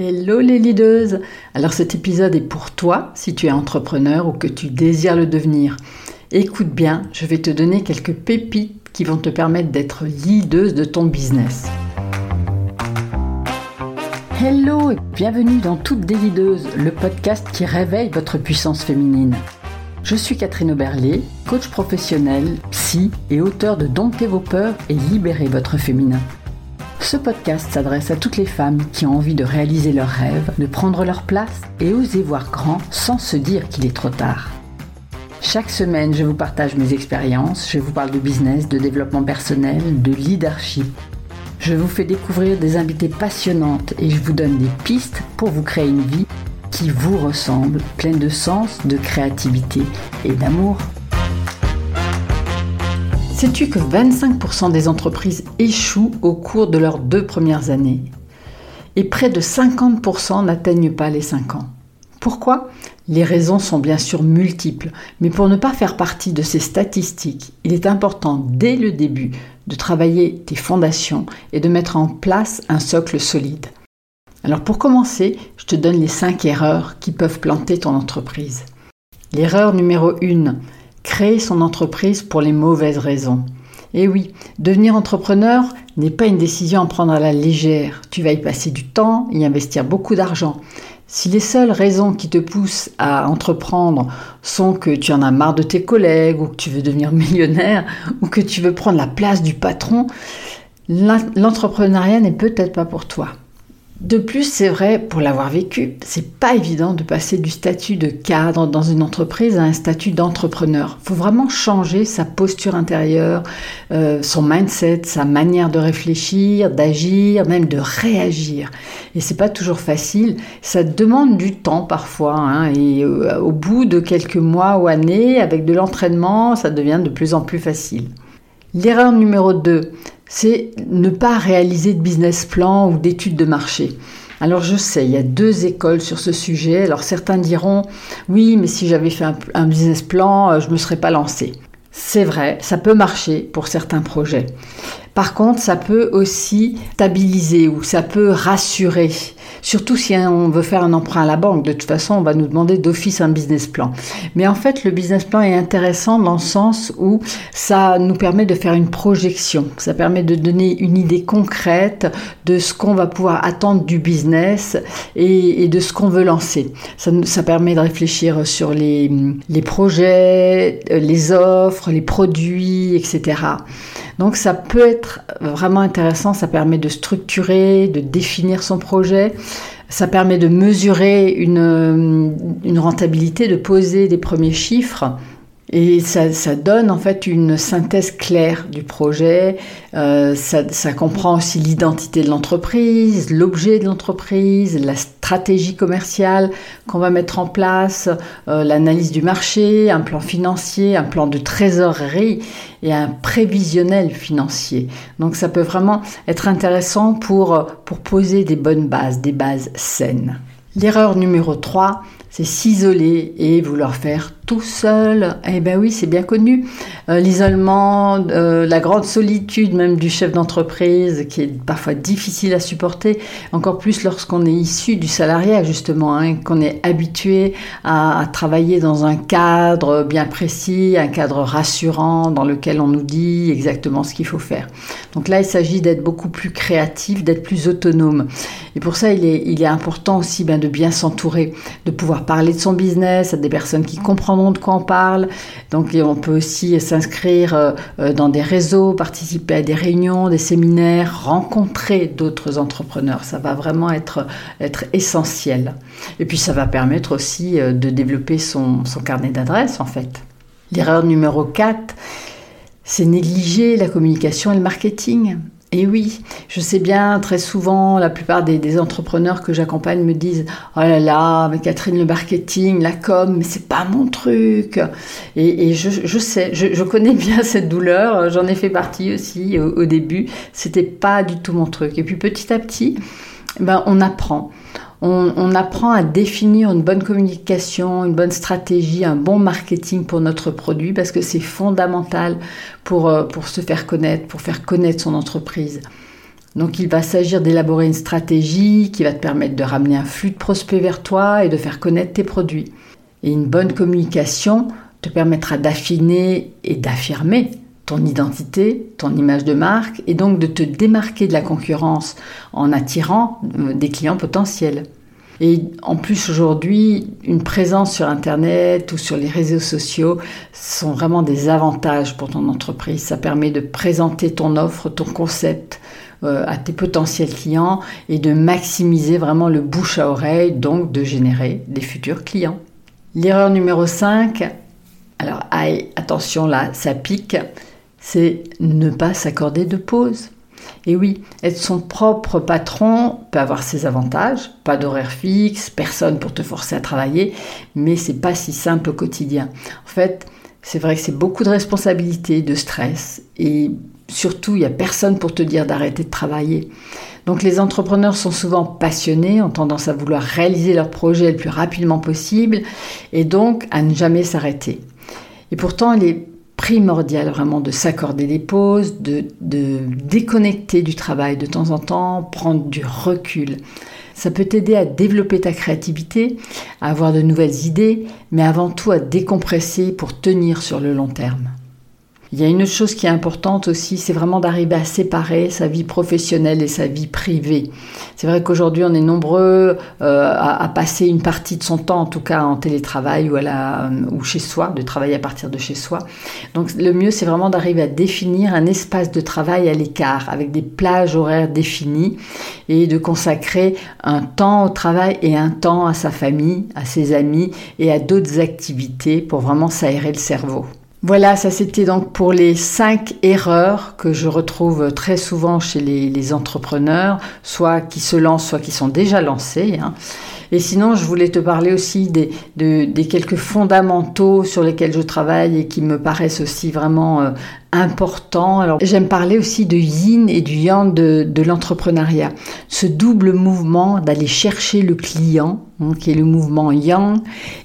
Hello les leaders Alors cet épisode est pour toi si tu es entrepreneur ou que tu désires le devenir. Écoute bien, je vais te donner quelques pépites qui vont te permettre d'être leader de ton business. Hello et bienvenue dans Toutes des le podcast qui réveille votre puissance féminine. Je suis Catherine Oberlé, coach professionnel, psy et auteur de Dompter vos peurs et libérer votre féminin. Ce podcast s'adresse à toutes les femmes qui ont envie de réaliser leurs rêves, de prendre leur place et oser voir grand sans se dire qu'il est trop tard. Chaque semaine, je vous partage mes expériences, je vous parle de business, de développement personnel, de leadership. Je vous fais découvrir des invités passionnantes et je vous donne des pistes pour vous créer une vie qui vous ressemble, pleine de sens, de créativité et d'amour. Sais-tu que 25% des entreprises échouent au cours de leurs deux premières années? Et près de 50% n'atteignent pas les 5 ans Pourquoi? Les raisons sont bien sûr multiples, mais pour ne pas faire partie de ces statistiques, il est important dès le début de travailler tes fondations et de mettre en place un socle solide. Alors pour commencer, je te donne les 5 erreurs qui peuvent planter ton entreprise. L'erreur numéro 1, créer son entreprise pour les mauvaises raisons. Eh oui, devenir entrepreneur n'est pas une décision à prendre à la légère. Tu vas y passer du temps, y investir beaucoup d'argent. Si les seules raisons qui te poussent à entreprendre sont que tu en as marre de tes collègues ou que tu veux devenir millionnaire ou que tu veux prendre la place du patron, l'entrepreneuriat n'est peut-être pas pour toi. De plus, c'est vrai, pour l'avoir vécu, c'est pas évident de passer du statut de cadre dans une entreprise à un statut d'entrepreneur. Faut vraiment changer sa posture intérieure, euh, son mindset, sa manière de réfléchir, d'agir, même de réagir. Et c'est pas toujours facile. Ça demande du temps parfois. Hein, et euh, au bout de quelques mois ou années, avec de l'entraînement, ça devient de plus en plus facile. L'erreur numéro 2, c'est ne pas réaliser de business plan ou d'études de marché. Alors je sais, il y a deux écoles sur ce sujet. Alors certains diront, oui, mais si j'avais fait un, business plan, euh, je ne me serais pas lancé. C'est vrai, ça peut marcher pour certains projets. Par contre, ça peut aussi stabiliser ou ça peut rassurer. Surtout si on veut faire un emprunt à la banque. De toute façon, on va nous demander d'office un business plan. Mais en fait, le business plan est intéressant dans le sens où ça nous permet de faire une projection. Ça permet de donner une idée concrète de ce qu'on va pouvoir attendre du business et, de ce qu'on veut lancer. Ça, permet de réfléchir sur les, projets, les offres, les produits, etc. Donc ça peut être vraiment intéressant, ça permet de structurer, de définir son projet, ça permet de mesurer une, une rentabilité, de poser des premiers chiffres et ça, donne en fait une synthèse claire du projet. Euh, ça, ça, comprend aussi l'identité de l'entreprise, l'objet de l'entreprise, la stratégie commerciale qu'on va mettre en place, euh, l'analyse du marché, un plan financier, un plan de trésorerie et un prévisionnel financier. Donc ça peut vraiment être intéressant pour, pour poser des bonnes bases, des bases saines. L'erreur numéro 3, c'est s'isoler et vouloir faire tout seul. Eh bien oui, c'est bien connu. Euh, l'isolement, euh, la grande solitude même du chef d'entreprise qui est parfois difficile à supporter, encore plus lorsqu'on est issu du salariat justement, hein, qu'on est habitué à, travailler dans un cadre bien précis, un cadre rassurant dans lequel on nous dit exactement ce qu'il faut faire. Donc là, il s'agit d'être beaucoup plus créatif, d'être plus autonome. Et pour ça, il est, important aussi ben, de bien s'entourer, de pouvoir parler de son business à des personnes qui comprendront de quoi on parle. Donc on peut aussi s'inscrire euh, euh, dans des réseaux, participer à des réunions, des séminaires, rencontrer d'autres entrepreneurs. Ça va vraiment être, être essentiel. Et puis ça va permettre aussi euh, de développer son, son carnet d'adresses en fait. L'erreur numéro 4, c'est négliger la communication et le marketing. Et oui, je sais bien, très souvent, la plupart des, entrepreneurs que j'accompagne me disent Oh là là, mais Catherine, le marketing, la com, mais c'est pas mon truc. Et, je, sais, je, connais bien cette douleur, j'en ai fait partie aussi au, au début. C'était pas du tout mon truc. Et puis petit à petit, ben, on apprend on, apprend à définir une bonne communication, une bonne stratégie, un bon marketing pour notre produit parce que c'est fondamental pour, euh, pour se faire connaître, pour faire connaître son entreprise. Donc il va s'agir d'élaborer une stratégie qui va te permettre de ramener un flux de prospects vers toi et de faire connaître tes produits. Et une bonne communication te permettra d'affiner et d'affirmer ton identité, ton image de marque, et donc de te démarquer de la concurrence en attirant euh, des clients potentiels. Et en plus aujourd'hui, une présence sur Internet ou sur les réseaux sociaux sont vraiment des avantages pour ton entreprise. Ça permet de présenter ton offre, ton concept euh, à tes potentiels clients et de maximiser vraiment le bouche à oreille, donc de générer des futurs clients. L'erreur numéro 5, alors aïe, attention là, ça pique, c'est ne pas s'accorder de pause. Et oui, être son propre patron peut avoir ses avantages, pas d'horaire fixe, personne pour te forcer à travailler, mais c'est pas si simple au quotidien. En fait, c'est vrai que c'est beaucoup de responsabilités, de stress, et surtout, il n'y a personne pour te dire d'arrêter de travailler. Donc les entrepreneurs sont souvent passionnés, ont tendance à vouloir réaliser leur projet le plus rapidement possible, et donc à ne jamais s'arrêter. Et pourtant, il est primordial vraiment de s'accorder des pauses, de, déconnecter du travail de temps en temps, prendre du recul. Ça peut t'aider à développer ta créativité, à avoir de nouvelles idées, mais avant tout à décompresser pour tenir sur le long terme. Il y a une autre chose qui est importante aussi, c'est vraiment d'arriver à séparer sa vie professionnelle et sa vie privée. C'est vrai qu'aujourd'hui, on est nombreux euh, à, passer une partie de son temps, en tout cas en télétravail ou, à la, ou chez soi, de travailler à partir de chez soi. Donc le mieux, c'est vraiment d'arriver à définir un espace de travail à l'écart, avec des plages horaires définies, et de consacrer un temps au travail et un temps à sa famille, à ses amis et à d'autres activités pour vraiment s'aérer le cerveau. Voilà, ça c'était donc pour les cinq erreurs que je retrouve très souvent chez les, entrepreneurs, soit qui se lancent, soit qui sont déjà lancés. Hein. Et sinon, je voulais te parler aussi des, quelques fondamentaux sur lesquels je travaille et qui me paraissent aussi vraiment euh, importants. Alors, j'aime parler aussi de yin et du yang de, l'entrepreneuriat. Ce double mouvement d'aller chercher le client, hein, qui est le mouvement yang,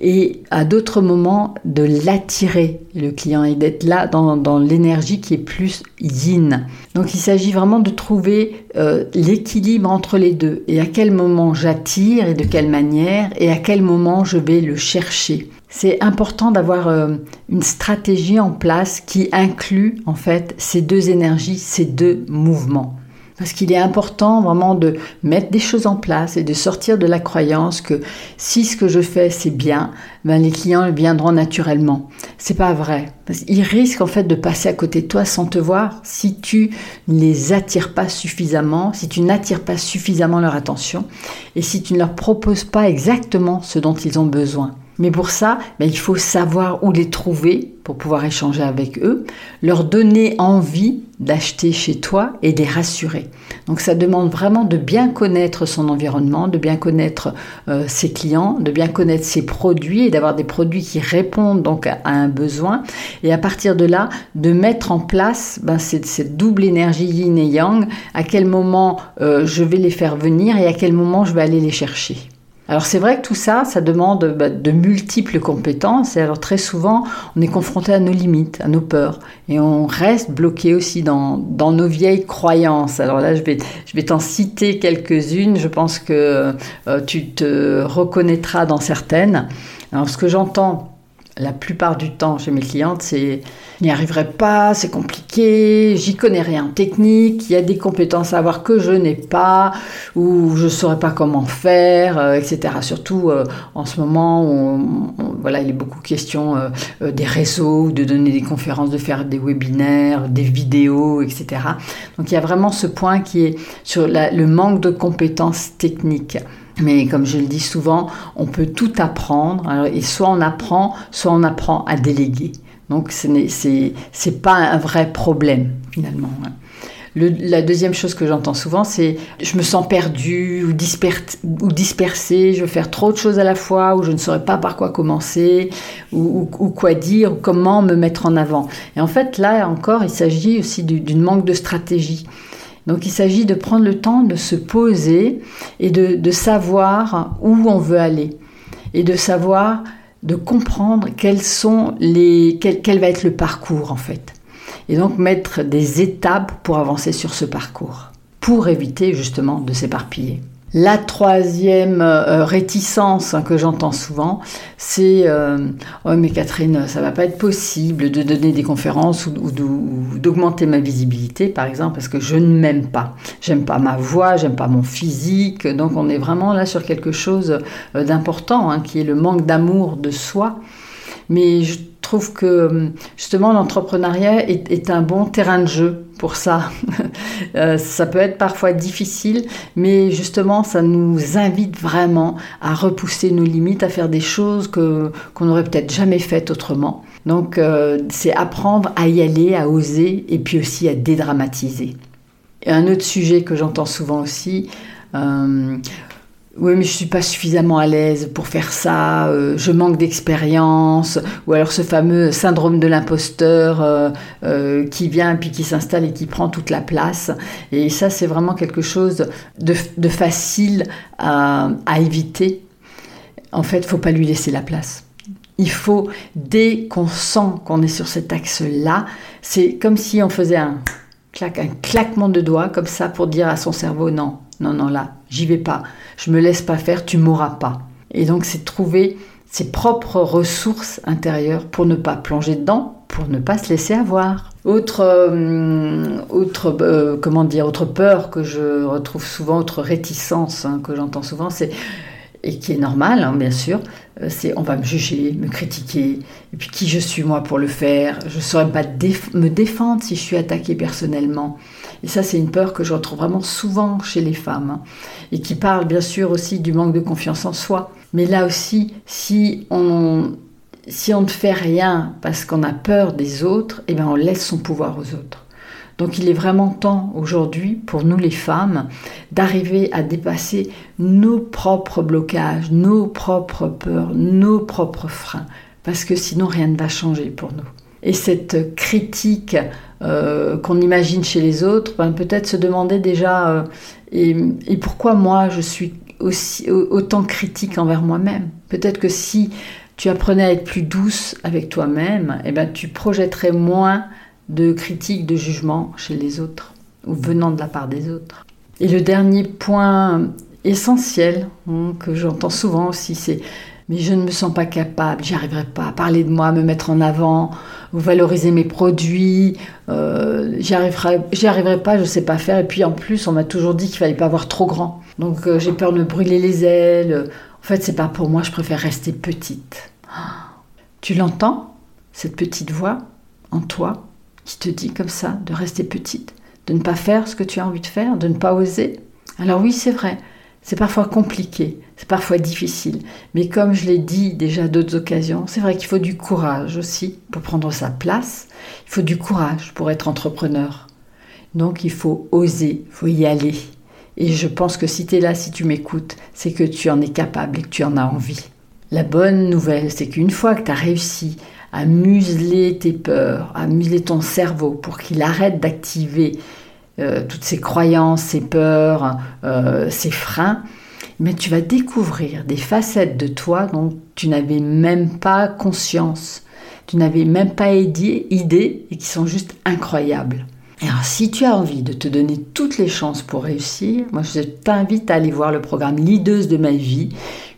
et à d'autres moments de l'attirer, le client, et d'être là dans l'énergie qui est plus yin. Donc, il s'agit vraiment de trouver euh, l'équilibre entre les deux et à quel moment j'attire et de quelle manière et à quel moment je vais le chercher. C'est important d'avoir euh, une stratégie en place qui inclut en fait ces deux énergies, ces deux mouvements. Parce qu'il est important vraiment de mettre des choses en place et de sortir de la croyance que si ce que je fais c'est bien, ben les clients viendront naturellement. C'est pas vrai. Ils risquent en fait de passer à côté de toi sans te voir si tu ne les attires pas suffisamment, si tu n'attires pas suffisamment leur attention et si tu ne leur proposes pas exactement ce dont ils ont besoin. Mais pour ça, ben, il faut savoir où les trouver pour pouvoir échanger avec eux, leur donner envie d'acheter chez toi et les rassurer. Donc ça demande vraiment de bien connaître son environnement, de bien connaître euh, ses clients, de bien connaître ses produits et d'avoir des produits qui répondent donc à, un besoin. Et à partir de là, de mettre en place ben, cette, double énergie yin et yang, à quel moment euh, je vais les faire venir et à quel moment je vais aller les chercher. Alors c'est vrai que tout ça, ça demande bah, de multiples compétences et alors très souvent on est confronté à nos limites, à nos peurs et on reste bloqué aussi dans, dans nos vieilles croyances. Alors là je vais, je vais t'en citer quelques-unes, je pense que euh, tu te reconnaîtras dans certaines. Alors ce que j'entends la plupart du temps chez mes clientes, c'est n'y arriverai pas, c'est compliqué, j'y connais rien en technique, il y a des compétences à avoir que je n'ai pas, ou je ne saurais pas comment faire, euh, etc. Surtout euh, en ce moment où voilà, il est beaucoup question euh, des réseaux, de donner des conférences, de faire des webinaires, des vidéos, etc. Donc il y a vraiment ce point qui est sur le manque de compétences techniques. Mais comme je le dis souvent, on peut tout apprendre. et soit on apprend, soit on apprend à déléguer. Donc ce n'est pas un vrai problème finalement. la deuxième chose que j'entends souvent, c'est je me sens perdu ou, ou dispersé, je veux faire trop de choses à la fois, ou je ne saurais pas par quoi commencer, ou, ou quoi dire, ou comment me mettre en avant. Et en fait, là encore, il s'agit aussi d'une manque de stratégie. Donc il s'agit de prendre le temps de se poser et de, savoir où on veut aller et de savoir, de comprendre quels sont les, quel, va être le parcours en fait. Et donc mettre des étapes pour avancer sur ce parcours. pour éviter justement de s'éparpiller. La troisième euh, réticence que j'entends souvent, c'est euh, oh mais Catherine, ça va pas être possible de donner des conférences ou, d'augmenter ma visibilité, par exemple, parce que je ne m'aime pas. J'aime pas ma voix, j'aime pas mon physique. Donc on est vraiment là sur quelque chose euh, d'important, hein, qui est le manque d'amour de soi. Mais je trouve que justement l'entrepreneuriat est, un bon terrain de jeu pour ça. Euh, ça peut être parfois difficile, mais justement ça nous invite vraiment à repousser nos limites, à faire des choses que qu'on n'aurait peut-être jamais faites autrement. Donc euh, c'est apprendre à y aller, à oser, et puis aussi à dédramatiser. Un autre sujet que j'entends souvent aussi, euh, oui, mais je suis pas suffisamment à l'aise pour faire ça, euh, je manque d'expérience, ou alors ce fameux syndrome de l'imposteur euh, euh, qui vient puis qui s'installe et qui prend toute la place. Et ça, c'est vraiment quelque chose de, facile à, éviter. En fait, faut pas lui laisser la place. Il faut, dès qu'on sent qu'on est sur cet axe-là, c'est comme si on faisait un, un claquement de doigts comme ça pour dire à son cerveau non, non, non, là, j'y vais pas, je me laisse pas faire, tu m'auras pas. Et donc, c'est trouver ses propres ressources intérieures pour ne pas plonger dedans, pour ne pas se laisser avoir. Autre, euh, autre euh, comment dire, autre peur que je retrouve souvent, autre réticence hein, que j'entends souvent, c'est et qui est normal, hein, bien sûr, euh, c'est on va me juger, me critiquer, et puis qui je suis moi pour le faire, je ne saurais pas me défendre si je suis attaquée personnellement. Et ça, c'est une peur que je retrouve vraiment souvent chez les femmes, hein, et qui parle bien sûr aussi du manque de confiance en soi. Mais là aussi, si on, si on ne fait rien parce qu'on a peur des autres, eh bien on laisse son pouvoir aux autres. Donc il est vraiment temps aujourd'hui pour nous les femmes d'arriver à dépasser nos propres blocages, nos propres peurs, nos propres freins, parce que sinon rien ne va changer pour nous. Et cette critique euh, qu'on imagine chez les autres, ben, peut-être se demander déjà euh, et, pourquoi moi je suis aussi autant critique envers moi-même? Peut-être que si tu apprenais à être plus douce avec toi-même, eh ben, tu projetterais moins de critique, de jugement chez les autres, ou venant de la part des autres. Et le dernier point essentiel hein, que j'entends souvent aussi, c'est mais je ne me sens pas capable, j'y arriverai pas à parler de moi, me mettre en avant, ou valoriser mes produits, euh, j'y arriverai, pas, je sais pas faire. Et puis en plus, on m'a toujours dit qu'il fallait pas avoir trop grand, donc euh, j'ai peur de me brûler les ailes. En fait, c'est pas pour moi, je préfère rester petite. Tu l'entends, cette petite voix en toi qui te dit comme ça de rester petite, de ne pas faire ce que tu as envie de faire, de ne pas oser? Alors oui, c'est vrai, c'est parfois compliqué, c'est parfois difficile, mais comme je l'ai dit déjà d'autres occasions, c'est vrai qu'il faut du courage aussi pour prendre sa place, il faut du courage pour être entrepreneur. Donc il faut oser, il faut y aller. Et je pense que si tu es là, si tu m'écoutes, c'est que tu en es capable et que tu en as envie. La bonne nouvelle, c'est qu'une fois que tu as réussi à museler tes peurs, à museler ton cerveau pour qu'il arrête d'activer euh, toutes ces croyances, ces peurs, euh, ces freins, mais tu vas découvrir des facettes de toi dont tu n'avais même pas conscience, tu n'avais même pas idée, et qui sont juste incroyables. alors, si tu as envie de te donner toutes les chances pour réussir, moi je t'invite à aller voir le programme Leaders de ma vie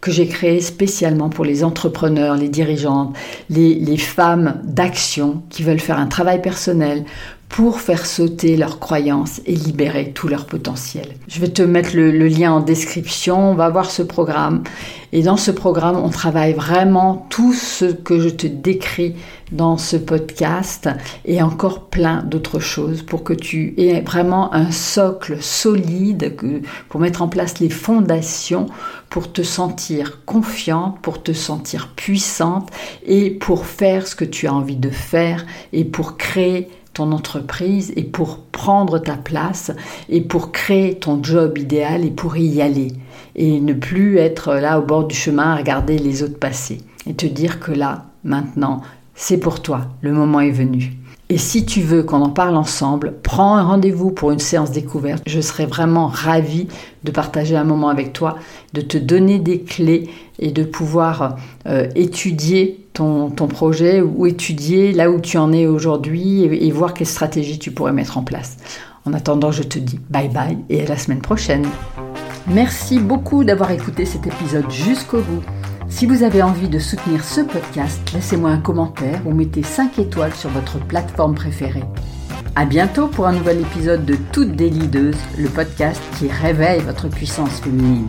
que j'ai créé spécialement pour les entrepreneurs, les dirigeantes, les, femmes d'action qui veulent faire un travail personnel pour faire sauter leurs croyances et libérer tout leur potentiel. Je vais te mettre le, lien en description, on va voir ce programme. Et dans ce programme, on travaille vraiment tout ce que je te décris dans ce podcast et encore plein d'autres choses pour que tu aies vraiment un socle solide pour mettre en place les fondations pour te sentir confiante, pour te sentir puissante et pour faire ce que tu as envie de faire et pour créer entreprise et pour prendre ta place et pour créer ton job idéal et pour y aller et ne plus être là au bord du chemin à regarder les autres passer et te dire que là, maintenant, c'est pour toi, le moment est venu. Et si tu veux qu'on en parle ensemble, prends un rendez-vous pour une séance découverte. Je serai vraiment ravie de partager un moment avec toi, de te donner des clés et de pouvoir euh, étudier ton, projet ou étudier là où tu en es aujourd'hui et, et voir quelles stratégies tu pourrais mettre en place. En attendant, je te dis bye bye et à la semaine prochaine. Merci beaucoup d'avoir écouté cet épisode jusqu'au bout. Si vous avez envie de soutenir ce podcast, laissez-moi un commentaire ou mettez 5 étoiles sur votre plateforme préférée. À bientôt pour un nouvel épisode de Toutes des le podcast qui réveille votre puissance féminine.